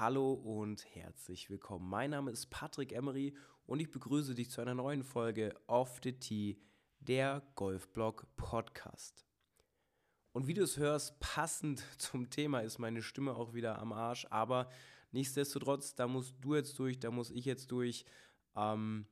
Hallo und herzlich willkommen. Mein Name ist Patrick Emery und ich begrüße dich zu einer neuen Folge Off the Tee, der Golfblog Podcast. Und wie du es hörst, passend zum Thema ist meine Stimme auch wieder am Arsch, aber nichtsdestotrotz, da musst du jetzt durch, da muss ich jetzt durch. Ähm,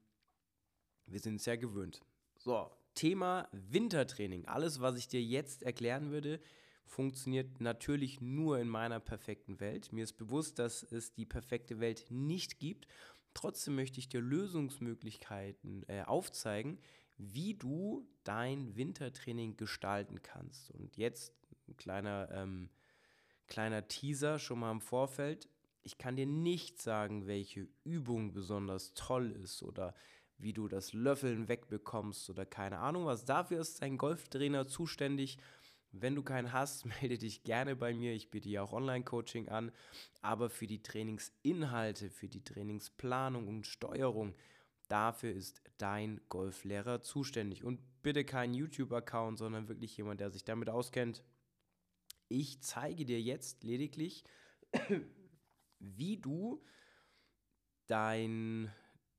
wir sind es ja gewöhnt. So, Thema Wintertraining. Alles, was ich dir jetzt erklären würde, funktioniert natürlich nur in meiner perfekten Welt. Mir ist bewusst, dass es die perfekte Welt nicht gibt. Trotzdem möchte ich dir Lösungsmöglichkeiten äh, aufzeigen, wie du dein Wintertraining gestalten kannst. Und jetzt ein kleiner, ähm, kleiner Teaser schon mal im Vorfeld. Ich kann dir nicht sagen, welche Übung besonders toll ist oder wie du das Löffeln wegbekommst oder keine Ahnung was. Dafür ist ein Golftrainer zuständig wenn du keinen hast, melde dich gerne bei mir. Ich biete ja auch Online-Coaching an. Aber für die Trainingsinhalte, für die Trainingsplanung und Steuerung, dafür ist dein Golflehrer zuständig. Und bitte kein YouTube-Account, sondern wirklich jemand, der sich damit auskennt. Ich zeige dir jetzt lediglich, wie du dein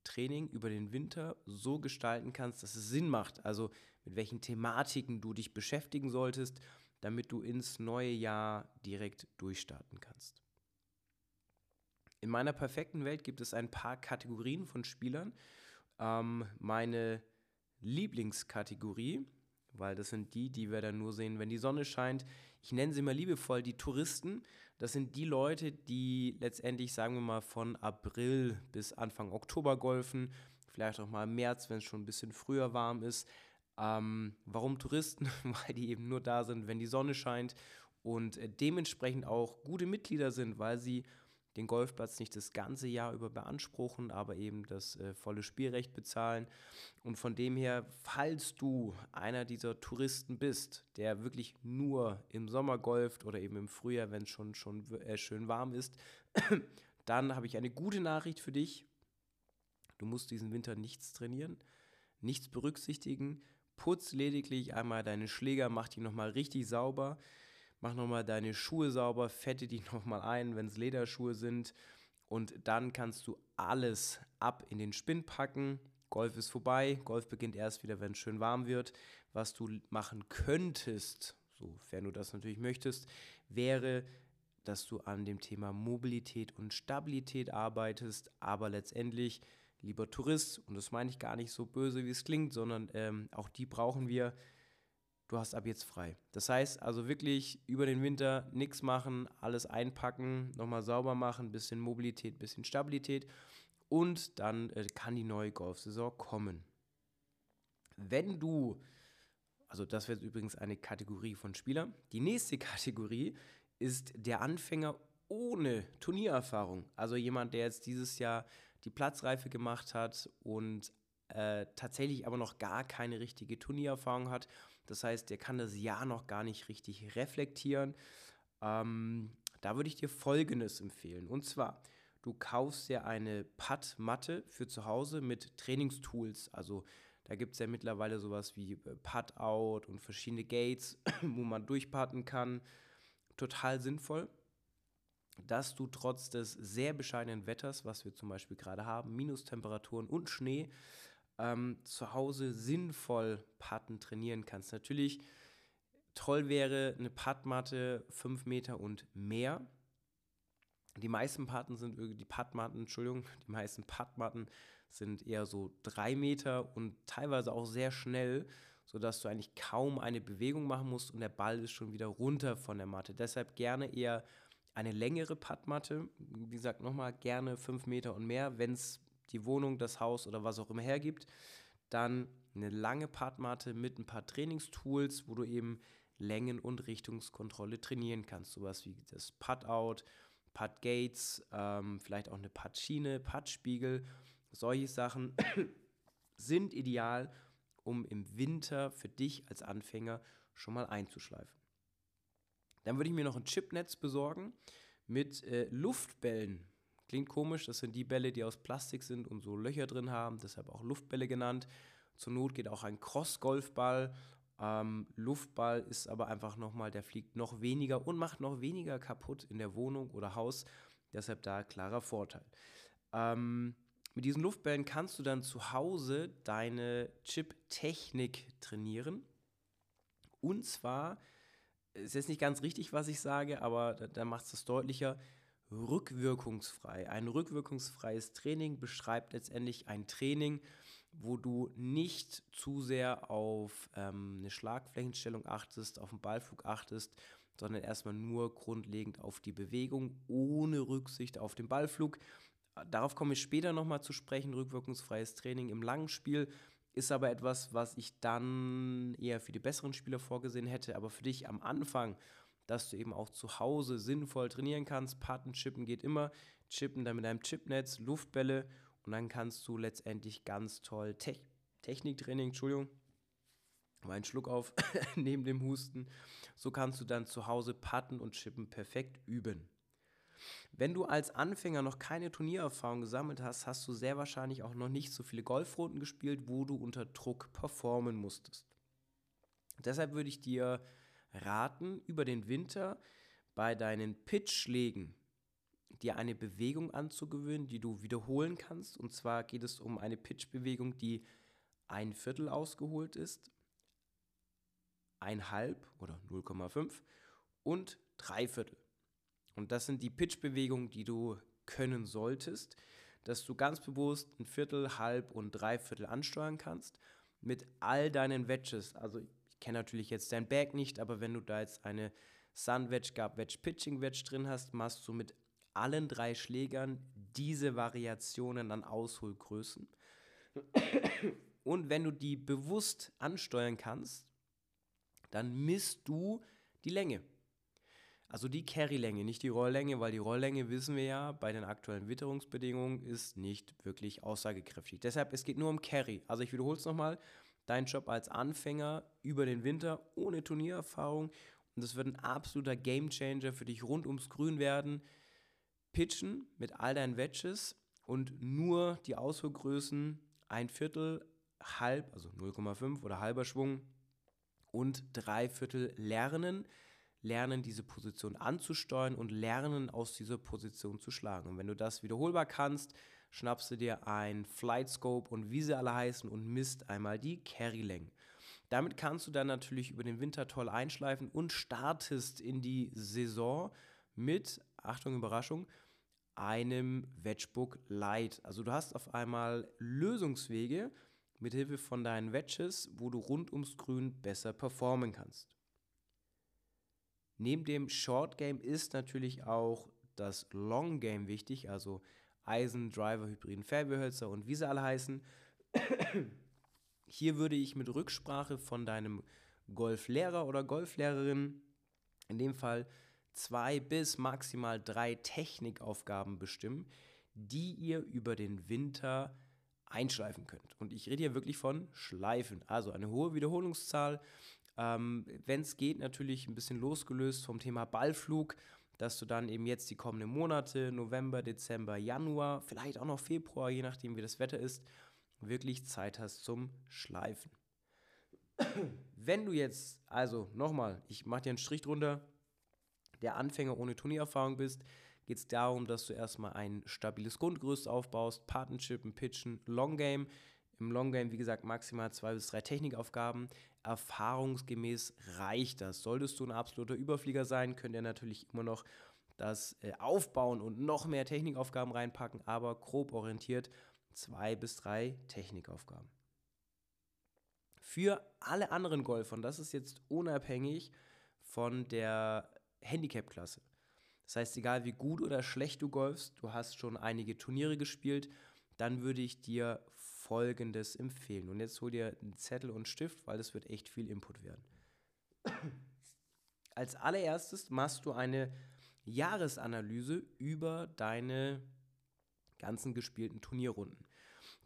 Training über den Winter so gestalten kannst, dass es Sinn macht. Also mit welchen Thematiken du dich beschäftigen solltest, damit du ins neue Jahr direkt durchstarten kannst. In meiner perfekten Welt gibt es ein paar Kategorien von Spielern. Ähm, meine Lieblingskategorie, weil das sind die, die wir dann nur sehen, wenn die Sonne scheint. Ich nenne sie mal liebevoll die Touristen. Das sind die Leute, die letztendlich, sagen wir mal, von April bis Anfang Oktober golfen, vielleicht auch mal März, wenn es schon ein bisschen früher warm ist. Ähm, warum Touristen? weil die eben nur da sind, wenn die Sonne scheint und äh, dementsprechend auch gute Mitglieder sind, weil sie den Golfplatz nicht das ganze Jahr über beanspruchen, aber eben das äh, volle Spielrecht bezahlen. Und von dem her, falls du einer dieser Touristen bist, der wirklich nur im Sommer golft oder eben im Frühjahr, wenn es schon, schon äh, schön warm ist, dann habe ich eine gute Nachricht für dich. Du musst diesen Winter nichts trainieren, nichts berücksichtigen. Putz lediglich einmal deine Schläger, mach die nochmal richtig sauber mach nochmal deine Schuhe sauber, fette die nochmal ein, wenn es Lederschuhe sind. Und dann kannst du alles ab in den Spinn packen. Golf ist vorbei. Golf beginnt erst wieder, wenn es schön warm wird. Was du machen könntest, sofern du das natürlich möchtest, wäre, dass du an dem Thema Mobilität und Stabilität arbeitest. Aber letztendlich, lieber Tourist, und das meine ich gar nicht so böse, wie es klingt, sondern ähm, auch die brauchen wir du hast ab jetzt frei. Das heißt also wirklich über den Winter nichts machen, alles einpacken, nochmal sauber machen, bisschen Mobilität, bisschen Stabilität und dann äh, kann die neue Golfsaison kommen. Wenn du, also das wäre übrigens eine Kategorie von Spielern, die nächste Kategorie ist der Anfänger ohne Turniererfahrung. Also jemand, der jetzt dieses Jahr die Platzreife gemacht hat und äh, tatsächlich aber noch gar keine richtige Turniererfahrung hat das heißt, der kann das Jahr noch gar nicht richtig reflektieren. Ähm, da würde ich dir Folgendes empfehlen. Und zwar, du kaufst dir eine Putt-Matte für zu Hause mit Trainingstools. Also da gibt es ja mittlerweile sowas wie äh, Putt-Out und verschiedene Gates, wo man durchputten kann. Total sinnvoll dass du trotz des sehr bescheidenen Wetters, was wir zum Beispiel gerade haben, Minustemperaturen und Schnee, ähm, zu Hause sinnvoll Patten trainieren kannst. Natürlich toll wäre eine Puttmatte 5 Meter und mehr. Die meisten Patten sind die Puttmatten, Entschuldigung, die meisten Puttmatten sind eher so 3 Meter und teilweise auch sehr schnell, sodass du eigentlich kaum eine Bewegung machen musst und der Ball ist schon wieder runter von der Matte. Deshalb gerne eher eine längere Puttmatte. Wie gesagt, nochmal gerne 5 Meter und mehr, wenn es die Wohnung, das Haus oder was auch immer hergibt. Dann eine lange Partmatte mit ein paar Trainingstools, wo du eben Längen- und Richtungskontrolle trainieren kannst. Sowas wie das Putt-Out, Putt-Gates, ähm, vielleicht auch eine Putt-Schiene. Solche Sachen sind ideal, um im Winter für dich als Anfänger schon mal einzuschleifen. Dann würde ich mir noch ein Chipnetz besorgen mit äh, Luftbällen. Klingt komisch, das sind die Bälle, die aus Plastik sind und so Löcher drin haben, deshalb auch Luftbälle genannt. Zur Not geht auch ein Cross-Golfball. Ähm, Luftball ist aber einfach nochmal, der fliegt noch weniger und macht noch weniger kaputt in der Wohnung oder Haus, Deshalb da klarer Vorteil. Ähm, mit diesen Luftbällen kannst du dann zu Hause deine Chip-Technik trainieren. Und zwar, ist jetzt nicht ganz richtig, was ich sage, aber da, da macht es das deutlicher, rückwirkungsfrei. Ein rückwirkungsfreies Training beschreibt letztendlich ein Training, wo du nicht zu sehr auf ähm, eine Schlagflächenstellung achtest, auf den Ballflug achtest, sondern erstmal nur grundlegend auf die Bewegung, ohne Rücksicht auf den Ballflug. Darauf komme ich später nochmal zu sprechen. Rückwirkungsfreies Training im langen Spiel ist aber etwas, was ich dann eher für die besseren Spieler vorgesehen hätte. Aber für dich am Anfang, dass du eben auch zu Hause sinnvoll trainieren kannst. Patten, Chippen geht immer. Chippen dann mit einem Chipnetz, Luftbälle und dann kannst du letztendlich ganz toll Te Techniktraining, Entschuldigung, mal einen Schluck auf neben dem Husten. So kannst du dann zu Hause Patten und Chippen perfekt üben. Wenn du als Anfänger noch keine Turniererfahrung gesammelt hast, hast du sehr wahrscheinlich auch noch nicht so viele Golfrunden gespielt, wo du unter Druck performen musstest. Deshalb würde ich dir raten, über den Winter bei deinen Pitchschlägen dir eine Bewegung anzugewöhnen, die du wiederholen kannst. Und zwar geht es um eine Pitchbewegung, die ein Viertel ausgeholt ist, ein Halb oder 0,5 und drei Viertel. Und das sind die Pitch-Bewegungen, die du können solltest, dass du ganz bewusst ein Viertel, Halb und Dreiviertel ansteuern kannst mit all deinen Wedges. Also ich kenne natürlich jetzt dein Bag nicht, aber wenn du da jetzt eine Sun Wedge, Gap Wedge, Pitching Wedge drin hast, machst du mit allen drei Schlägern diese Variationen an Ausholgrößen. Und wenn du die bewusst ansteuern kannst, dann misst du die Länge. Also die Carry-Länge, nicht die Rolllänge, weil die Rolllänge, wissen wir ja, bei den aktuellen Witterungsbedingungen ist nicht wirklich aussagekräftig. Deshalb, es geht nur um Carry. Also ich wiederhole es nochmal, dein Job als Anfänger über den Winter ohne Turniererfahrung und das wird ein absoluter Gamechanger für dich rund ums Grün werden. Pitchen mit all deinen Wedges und nur die Ausholgrößen ein Viertel, halb, also 0,5 oder halber Schwung und drei Viertel lernen lernen, diese Position anzusteuern und lernen, aus dieser Position zu schlagen. Und wenn du das wiederholbar kannst, schnappst du dir ein Flight Scope und wie sie alle heißen und misst einmal die Carry-Längen. Damit kannst du dann natürlich über den Winter toll einschleifen und startest in die Saison mit, Achtung, Überraschung, einem Wedgebook Light. Also du hast auf einmal Lösungswege mit Hilfe von deinen Wedges, wo du rund ums Grün besser performen kannst. Neben dem Short Game ist natürlich auch das Long Game wichtig, also Eisen, Driver, Hybriden, Fairwayhölzer und wie sie alle heißen. Hier würde ich mit Rücksprache von deinem Golflehrer oder Golflehrerin in dem Fall zwei bis maximal drei Technikaufgaben bestimmen, die ihr über den Winter einschleifen könnt. Und ich rede hier wirklich von Schleifen, also eine hohe Wiederholungszahl ähm, Wenn es geht, natürlich ein bisschen losgelöst vom Thema Ballflug, dass du dann eben jetzt die kommenden Monate, November, Dezember, Januar, vielleicht auch noch Februar, je nachdem wie das Wetter ist, wirklich Zeit hast zum Schleifen. Wenn du jetzt, also nochmal, ich mache dir einen Strich drunter, der Anfänger ohne Turniererfahrung bist, geht es darum, dass du erstmal ein stabiles Grundgerüst aufbaust, Partnership, ein Pitchen, Long Game. Im Long Game, wie gesagt, maximal zwei bis drei Technikaufgaben. Erfahrungsgemäß reicht das. Solltest du ein absoluter Überflieger sein, könnt ihr natürlich immer noch das äh, aufbauen und noch mehr Technikaufgaben reinpacken, aber grob orientiert zwei bis drei Technikaufgaben. Für alle anderen Golfer, und das ist jetzt unabhängig von der Handicap-Klasse. Das heißt, egal wie gut oder schlecht du golfst, du hast schon einige Turniere gespielt, dann würde ich dir Folgendes empfehlen. Und jetzt hol dir einen Zettel und Stift, weil das wird echt viel Input werden. Als allererstes machst du eine Jahresanalyse über deine ganzen gespielten Turnierrunden.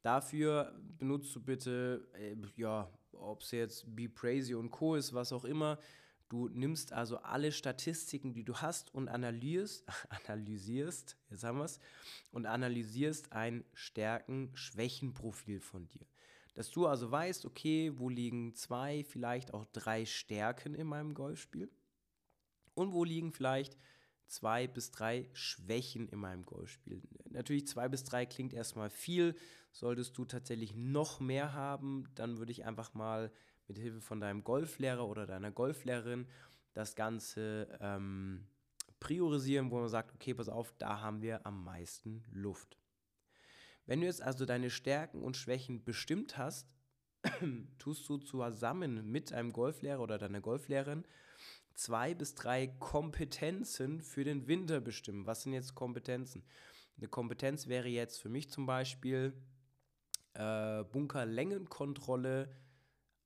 Dafür benutzt du bitte, äh, ja, ob es jetzt Be Crazy und Co. ist, was auch immer, Du nimmst also alle Statistiken, die du hast und analysierst, analysierst, jetzt haben wir und analysierst ein Stärken-Schwächen-Profil von dir. Dass du also weißt, okay, wo liegen zwei, vielleicht auch drei Stärken in meinem Golfspiel und wo liegen vielleicht zwei bis drei Schwächen in meinem Golfspiel. Natürlich zwei bis drei klingt erstmal viel. Solltest du tatsächlich noch mehr haben, dann würde ich einfach mal mit Hilfe von deinem Golflehrer oder deiner Golflehrerin das Ganze ähm, priorisieren, wo man sagt, okay, pass auf, da haben wir am meisten Luft. Wenn du jetzt also deine Stärken und Schwächen bestimmt hast, tust du zusammen mit einem Golflehrer oder deiner Golflehrerin zwei bis drei Kompetenzen für den Winter bestimmen. Was sind jetzt Kompetenzen? Eine Kompetenz wäre jetzt für mich zum Beispiel äh, Bunkerlängenkontrolle.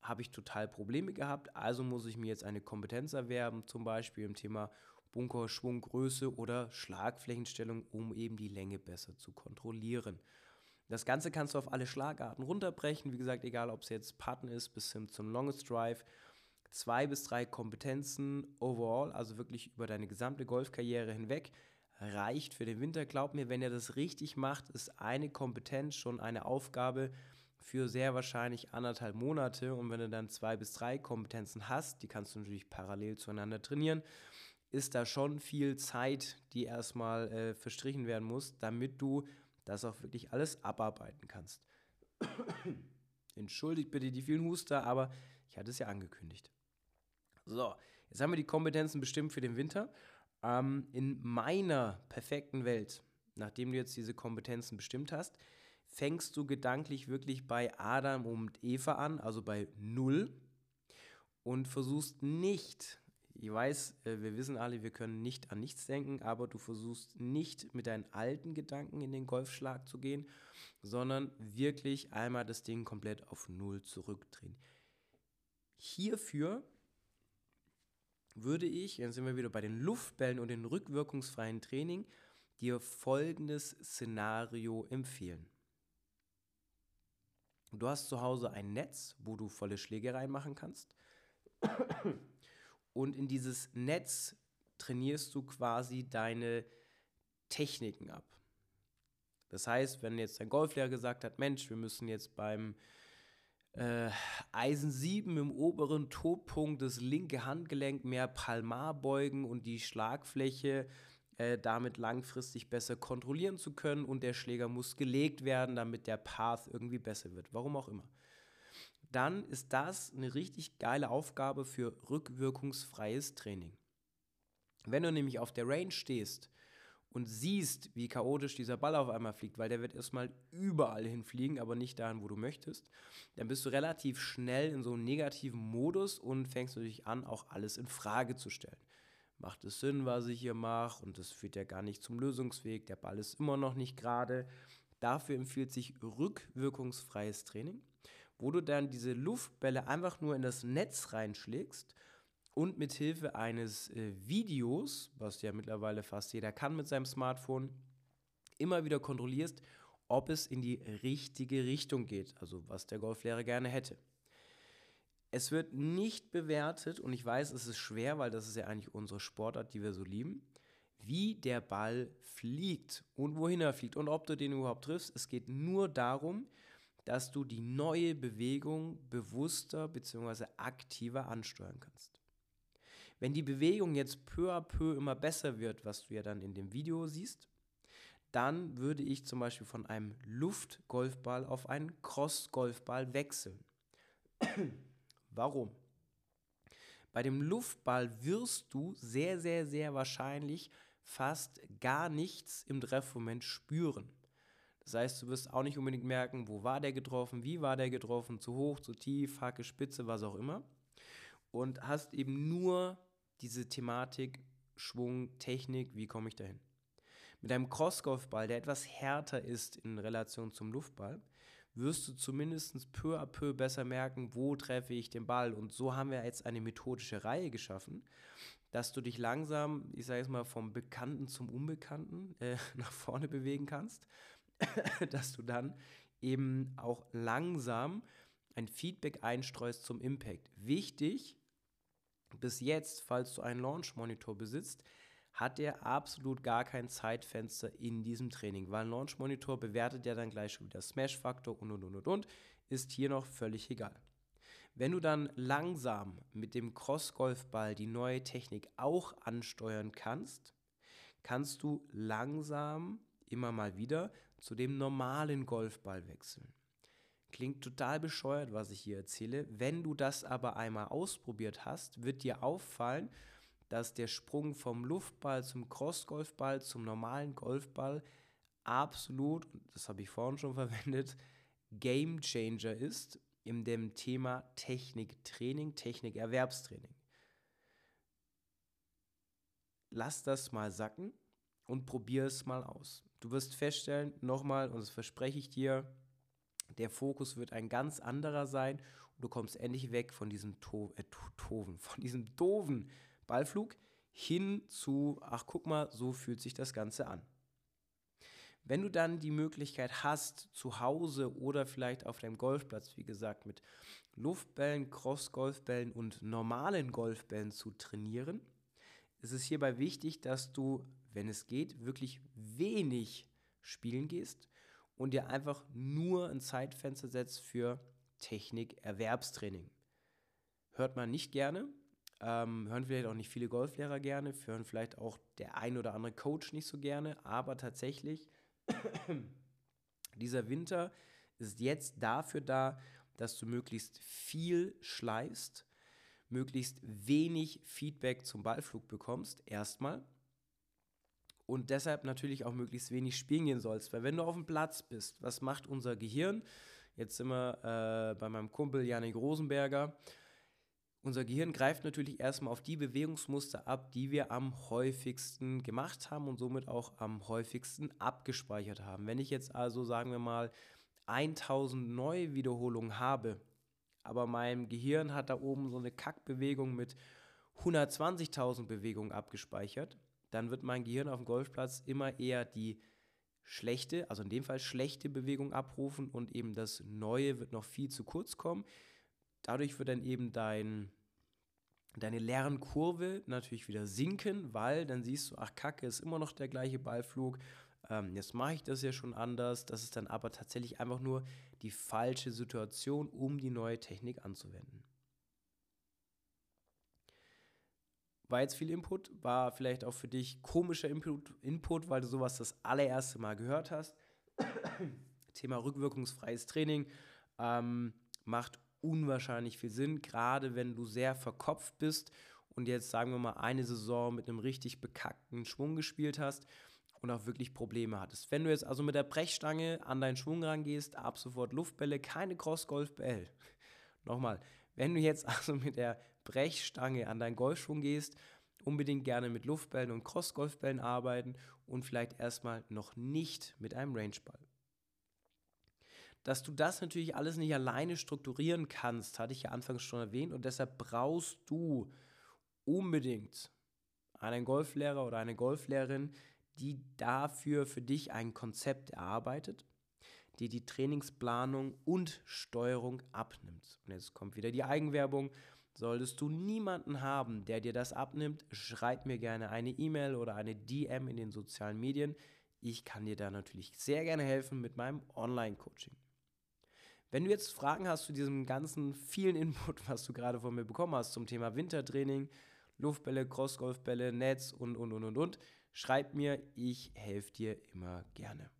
Habe ich total Probleme gehabt, also muss ich mir jetzt eine Kompetenz erwerben, zum Beispiel im Thema Bunker, Schwunggröße oder Schlagflächenstellung, um eben die Länge besser zu kontrollieren. Das Ganze kannst du auf alle Schlagarten runterbrechen. Wie gesagt, egal ob es jetzt Putten ist bis hin zum Longest Drive. Zwei bis drei Kompetenzen overall, also wirklich über deine gesamte Golfkarriere hinweg, reicht für den Winter. Glaub mir, wenn ihr das richtig macht, ist eine Kompetenz schon eine Aufgabe für sehr wahrscheinlich anderthalb Monate. Und wenn du dann zwei bis drei Kompetenzen hast, die kannst du natürlich parallel zueinander trainieren, ist da schon viel Zeit, die erstmal äh, verstrichen werden muss, damit du das auch wirklich alles abarbeiten kannst. Entschuldigt bitte die vielen Huster, aber ich hatte es ja angekündigt. So, jetzt haben wir die Kompetenzen bestimmt für den Winter. Ähm, in meiner perfekten Welt, nachdem du jetzt diese Kompetenzen bestimmt hast, fängst du gedanklich wirklich bei Adam und Eva an, also bei Null, und versuchst nicht ich weiß, äh, wir wissen alle, wir können nicht an nichts denken, aber du versuchst nicht mit deinen alten Gedanken in den Golfschlag zu gehen, sondern wirklich einmal das Ding komplett auf Null zurückdrehen. Hierfür würde ich, jetzt sind wir wieder bei den Luftbällen und dem rückwirkungsfreien Training, dir folgendes Szenario empfehlen. Du hast zu Hause ein Netz, wo du volle Schläge reinmachen kannst. Und in dieses Netz trainierst du quasi deine Techniken ab. Das heißt, wenn jetzt dein Golflehrer gesagt hat, Mensch, wir müssen jetzt beim äh, Eisen 7 im oberen Todpunkt das linke Handgelenk mehr palmar beugen und die Schlagfläche äh, damit langfristig besser kontrollieren zu können und der Schläger muss gelegt werden, damit der Path irgendwie besser wird. Warum auch immer dann ist das eine richtig geile Aufgabe für rückwirkungsfreies Training. Wenn du nämlich auf der Range stehst und siehst, wie chaotisch dieser Ball auf einmal fliegt, weil der wird erstmal überall hinfliegen, aber nicht dahin, wo du möchtest, dann bist du relativ schnell in so einem negativen Modus und fängst natürlich an, auch alles in Frage zu stellen. Macht es Sinn, was ich hier mache? Und das führt ja gar nicht zum Lösungsweg. Der Ball ist immer noch nicht gerade. Dafür empfiehlt sich rückwirkungsfreies Training wo du dann diese Luftbälle einfach nur in das Netz reinschlägst und mit Hilfe eines äh, Videos, was ja mittlerweile fast jeder kann mit seinem Smartphone, immer wieder kontrollierst, ob es in die richtige Richtung geht, also was der Golflehrer gerne hätte. Es wird nicht bewertet, und ich weiß, es ist schwer, weil das ist ja eigentlich unsere Sportart, die wir so lieben, wie der Ball fliegt und wohin er fliegt und ob du den überhaupt triffst. Es geht nur darum, dass du die neue Bewegung bewusster bzw. aktiver ansteuern kannst. Wenn die Bewegung jetzt peu à peu immer besser wird, was du ja dann in dem Video siehst, dann würde ich zum Beispiel von einem Luftgolfball auf einen Cross-Golfball wechseln. Warum? Bei dem Luftball wirst du sehr, sehr, sehr wahrscheinlich fast gar nichts im Treffmoment spüren. Das heißt, du wirst auch nicht unbedingt merken, wo war der getroffen, wie war der getroffen, zu hoch, zu tief, Hacke, Spitze, was auch immer. Und hast eben nur diese Thematik, Schwung, Technik, wie komme ich dahin. Mit einem Crossgolfball, der etwas härter ist in Relation zum Luftball, wirst du zumindest peu à peu besser merken, wo treffe ich den Ball. Und so haben wir jetzt eine methodische Reihe geschaffen, dass du dich langsam, ich sage es mal, vom Bekannten zum Unbekannten äh, nach vorne bewegen kannst dass du dann eben auch langsam ein Feedback einstreust zum Impact. Wichtig, bis jetzt, falls du einen Launch Monitor besitzt, hat er absolut gar kein Zeitfenster in diesem Training, weil Launch Monitor bewertet ja dann gleich schon wieder Smash-Faktor und und und und und, ist hier noch völlig egal. Wenn du dann langsam mit dem Cross-Golfball die neue Technik auch ansteuern kannst, kannst du langsam immer mal wieder zu dem normalen Golfball wechseln. Klingt total bescheuert, was ich hier erzähle. Wenn du das aber einmal ausprobiert hast, wird dir auffallen, dass der Sprung vom Luftball zum Cross-Golfball zum normalen Golfball absolut, das habe ich vorhin schon verwendet, Game Changer ist in dem Thema Techniktraining, Technikerwerbstraining. Lass das mal sacken und probier es mal aus. Du wirst feststellen, nochmal, und das verspreche ich dir, der Fokus wird ein ganz anderer sein und du kommst endlich weg von diesem to äh, Toven, von diesem doofen Ballflug hin zu, ach guck mal, so fühlt sich das Ganze an. Wenn du dann die Möglichkeit hast, zu Hause oder vielleicht auf deinem Golfplatz, wie gesagt, mit Luftbällen, Cross-Golfbällen und normalen Golfbällen zu trainieren, ist es hierbei wichtig, dass du, wenn es geht, wirklich wenig spielen gehst und dir einfach nur ein Zeitfenster setzt für Technik-Erwerbstraining. Hört man nicht gerne, ähm, hören vielleicht auch nicht viele Golflehrer gerne, hören vielleicht auch der ein oder andere Coach nicht so gerne, aber tatsächlich, dieser Winter ist jetzt dafür da, dass du möglichst viel schleifst, möglichst wenig Feedback zum Ballflug bekommst, erstmal. Und deshalb natürlich auch möglichst wenig spielen gehen sollst. Weil wenn du auf dem Platz bist, was macht unser Gehirn? Jetzt sind wir äh, bei meinem Kumpel Janik Rosenberger unser Gehirn greift natürlich erstmal auf die Bewegungsmuster ab, die wir am häufigsten gemacht haben und somit auch am häufigsten abgespeichert haben. Wenn ich jetzt also, sagen wir mal, 1000 neue Wiederholungen habe, aber mein Gehirn hat da oben so eine Kackbewegung mit 120.000 Bewegungen abgespeichert, dann wird mein Gehirn auf dem Golfplatz immer eher die schlechte, also in dem Fall schlechte Bewegung abrufen und eben das Neue wird noch viel zu kurz kommen dadurch wird dann eben dein, deine Lernkurve natürlich wieder sinken, weil dann siehst du, ach Kacke, ist immer noch der gleiche Ballflug. Ähm, jetzt mache ich das ja schon anders. Das ist dann aber tatsächlich einfach nur die falsche Situation, um die neue Technik anzuwenden. War jetzt viel Input, war vielleicht auch für dich komischer Input, Input weil du sowas das allererste Mal gehört hast. Thema rückwirkungsfreies Training ähm, macht unwahrscheinlich viel Sinn, gerade wenn du sehr verkopft bist und jetzt sagen wir mal eine Saison mit einem richtig bekackten Schwung gespielt hast und auch wirklich Probleme hattest. Wenn du jetzt also mit der Brechstange an deinen Schwung rangehst, ab sofort Luftbälle, keine Cross-Golf-Bälle. Nochmal, wenn du jetzt also mit der Brechstange an deinen Golfschwung gehst, unbedingt gerne mit Luftbällen und Cross-Golfbällen arbeiten und vielleicht erstmal noch nicht mit einem Rangeball dass du das natürlich alles nicht alleine strukturieren kannst, hatte ich ja anfangs schon erwähnt. Und deshalb brauchst du unbedingt einen Golflehrer oder eine Golflehrerin, die dafür für dich ein Konzept erarbeitet, die die Trainingsplanung und Steuerung abnimmt. Und jetzt kommt wieder die Eigenwerbung. Solltest du niemanden haben, der dir das abnimmt, schreib mir gerne eine E-Mail oder eine DM in den sozialen Medien. Ich kann dir da natürlich sehr gerne helfen mit meinem Online-Coaching. Wenn du jetzt Fragen hast zu diesem ganzen vielen Input, was du gerade von mir bekommen hast zum Thema Wintertraining, Luftbälle, Crossgolfbälle, Netz und, und, und, und, und, schreib mir, ich helfe dir immer gerne.